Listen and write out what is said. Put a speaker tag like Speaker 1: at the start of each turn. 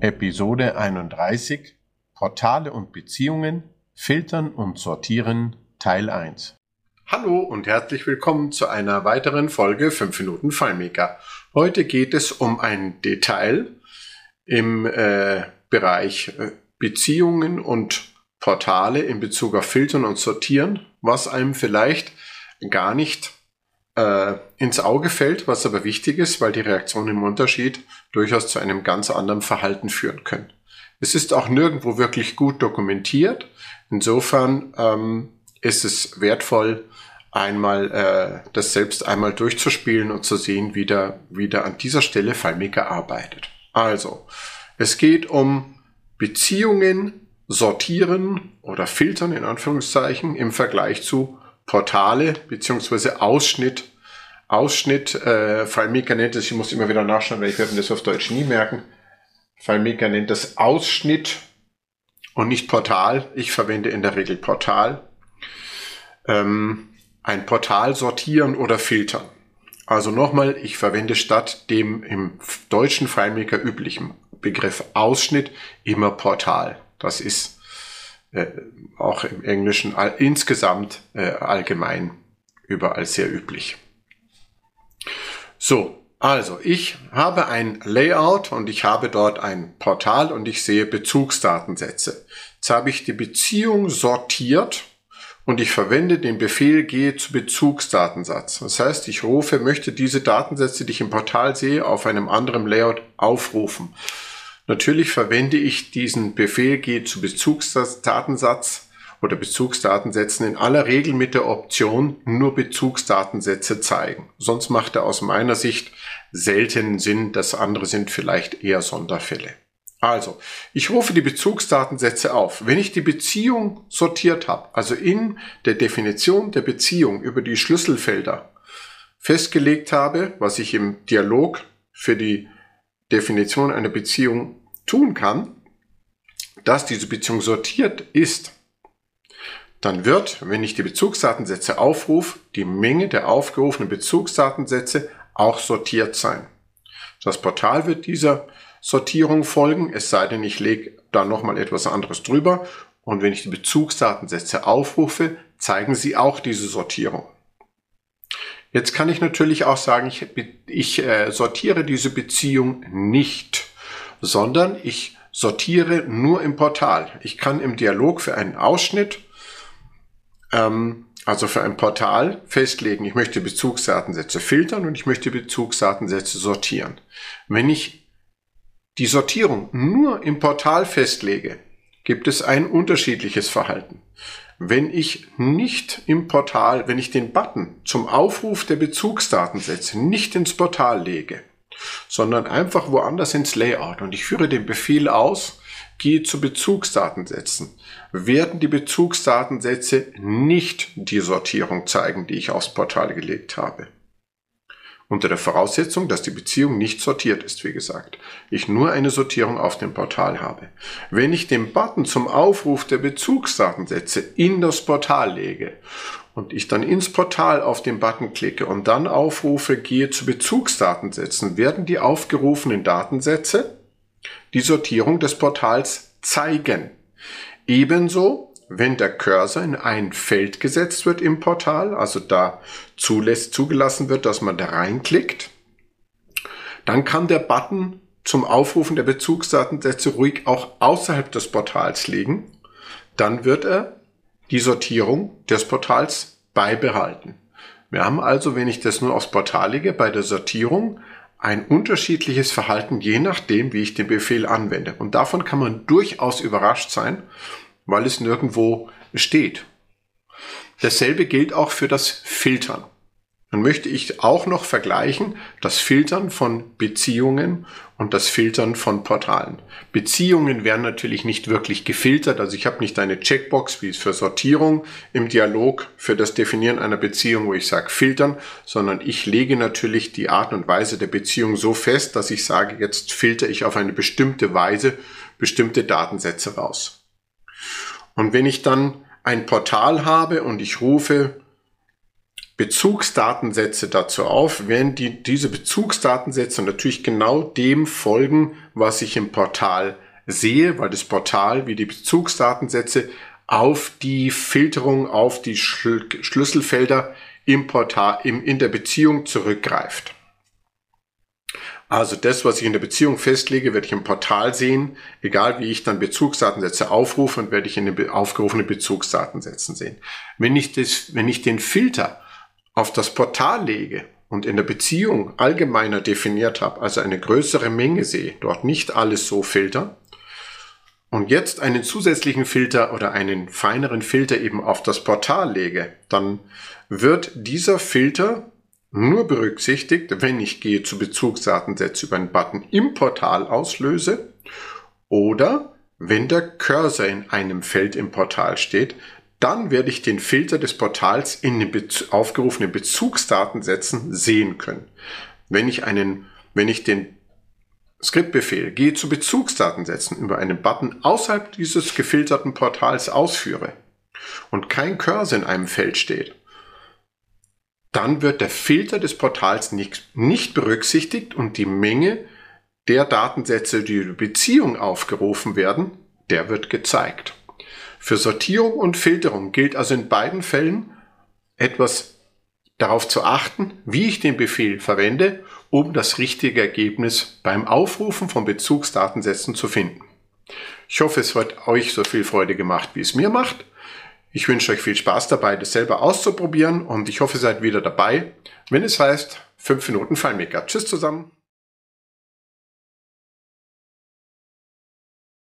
Speaker 1: Episode 31 Portale und Beziehungen Filtern und Sortieren Teil 1
Speaker 2: Hallo und herzlich willkommen zu einer weiteren Folge 5 Minuten FileMaker. Heute geht es um ein Detail im äh, Bereich äh, Beziehungen und Portale in Bezug auf Filtern und Sortieren, was einem vielleicht gar nicht äh, ins Auge fällt, was aber wichtig ist, weil die Reaktionen im Unterschied durchaus zu einem ganz anderen Verhalten führen können. Es ist auch nirgendwo wirklich gut dokumentiert. Insofern ähm, ist es wertvoll, einmal äh, das selbst einmal durchzuspielen und zu sehen, wie der, wie der an dieser Stelle FileMaker arbeitet. Also, es geht um Beziehungen sortieren oder filtern in Anführungszeichen im Vergleich zu Portale beziehungsweise Ausschnitt Ausschnitt, äh, FileMaker nennt es, ich muss immer wieder nachschauen, weil ich werde mir das auf Deutsch nie merken. FileMaker nennt das Ausschnitt und nicht Portal. Ich verwende in der Regel Portal. Ähm, ein Portal sortieren oder filtern. Also nochmal, ich verwende statt dem im deutschen FileMaker üblichen Begriff Ausschnitt immer Portal. Das ist äh, auch im Englischen all, insgesamt äh, allgemein überall sehr üblich. So, also ich habe ein Layout und ich habe dort ein Portal und ich sehe Bezugsdatensätze. Jetzt habe ich die Beziehung sortiert und ich verwende den Befehl gehe zu Bezugsdatensatz. Das heißt, ich rufe, möchte diese Datensätze, die ich im Portal sehe, auf einem anderen Layout aufrufen. Natürlich verwende ich diesen Befehl gehe zu Bezugsdatensatz oder Bezugsdatensätzen in aller Regel mit der Option nur Bezugsdatensätze zeigen. Sonst macht er aus meiner Sicht selten Sinn. Das andere sind vielleicht eher Sonderfälle. Also, ich rufe die Bezugsdatensätze auf. Wenn ich die Beziehung sortiert habe, also in der Definition der Beziehung über die Schlüsselfelder festgelegt habe, was ich im Dialog für die Definition einer Beziehung tun kann, dass diese Beziehung sortiert ist, dann wird, wenn ich die Bezugsdatensätze aufrufe, die Menge der aufgerufenen Bezugsdatensätze auch sortiert sein. Das Portal wird dieser Sortierung folgen, es sei denn, ich lege da nochmal etwas anderes drüber. Und wenn ich die Bezugsdatensätze aufrufe, zeigen sie auch diese Sortierung. Jetzt kann ich natürlich auch sagen, ich, ich äh, sortiere diese Beziehung nicht, sondern ich sortiere nur im Portal. Ich kann im Dialog für einen Ausschnitt ähm, also für ein Portal festlegen, ich möchte Bezugsdatensätze filtern und ich möchte Bezugsdatensätze sortieren. Wenn ich die Sortierung nur im Portal festlege, gibt es ein unterschiedliches Verhalten. Wenn ich nicht im Portal, wenn ich den Button zum Aufruf der Bezugsdatensätze nicht ins Portal lege, sondern einfach woanders ins Layout und ich führe den Befehl aus, gehe zu Bezugsdatensätzen, werden die Bezugsdatensätze nicht die Sortierung zeigen, die ich aufs Portal gelegt habe. Unter der Voraussetzung, dass die Beziehung nicht sortiert ist, wie gesagt. Ich nur eine Sortierung auf dem Portal habe. Wenn ich den Button zum Aufruf der Bezugsdatensätze in das Portal lege und ich dann ins Portal auf den Button klicke und dann aufrufe, gehe zu Bezugsdatensätzen, werden die aufgerufenen Datensätze die Sortierung des Portals zeigen. Ebenso, wenn der Cursor in ein Feld gesetzt wird im Portal, also da zulässt, zugelassen wird, dass man da reinklickt, dann kann der Button zum Aufrufen der Bezugsdatensätze ruhig auch außerhalb des Portals liegen. Dann wird er die Sortierung des Portals beibehalten. Wir haben also, wenn ich das nur aufs Portal lege, bei der Sortierung ein unterschiedliches Verhalten, je nachdem, wie ich den Befehl anwende. Und davon kann man durchaus überrascht sein, weil es nirgendwo steht. Dasselbe gilt auch für das Filtern. Dann möchte ich auch noch vergleichen das Filtern von Beziehungen und das Filtern von Portalen. Beziehungen werden natürlich nicht wirklich gefiltert, also ich habe nicht eine Checkbox wie es für Sortierung im Dialog für das Definieren einer Beziehung, wo ich sage filtern, sondern ich lege natürlich die Art und Weise der Beziehung so fest, dass ich sage, jetzt filter ich auf eine bestimmte Weise bestimmte Datensätze raus. Und wenn ich dann ein Portal habe und ich rufe Bezugsdatensätze dazu auf, werden die, diese Bezugsdatensätze natürlich genau dem folgen, was ich im Portal sehe, weil das Portal wie die Bezugsdatensätze auf die Filterung, auf die Schlüsselfelder im Portal, im, in der Beziehung zurückgreift. Also das, was ich in der Beziehung festlege, werde ich im Portal sehen. Egal wie ich dann Bezugsdatensätze aufrufe und werde ich in den aufgerufenen Bezugsdatensätzen sehen. Wenn ich, das, wenn ich den Filter auf das Portal lege und in der Beziehung allgemeiner definiert habe, also eine größere Menge sehe, dort nicht alles so filter, und jetzt einen zusätzlichen Filter oder einen feineren Filter eben auf das Portal lege, dann wird dieser Filter nur berücksichtigt, wenn ich gehe zu Bezugsdatensätze über einen Button im Portal auslöse oder wenn der Cursor in einem Feld im Portal steht, dann werde ich den Filter des Portals in den aufgerufenen Bezugsdatensätzen sehen können. Wenn ich einen, wenn ich den Skriptbefehl gehe zu Bezugsdatensätzen über einen Button außerhalb dieses gefilterten Portals ausführe und kein Cursor in einem Feld steht, dann wird der Filter des Portals nicht, nicht berücksichtigt und die Menge der Datensätze, die über Beziehung aufgerufen werden, der wird gezeigt. Für Sortierung und Filterung gilt also in beiden Fällen etwas darauf zu achten, wie ich den Befehl verwende, um das richtige Ergebnis beim Aufrufen von Bezugsdatensätzen zu finden. Ich hoffe, es hat euch so viel Freude gemacht, wie es mir macht. Ich wünsche euch viel Spaß dabei, das selber auszuprobieren und ich hoffe, ihr seid wieder dabei, wenn es heißt 5 Minuten FileMaker. Tschüss zusammen.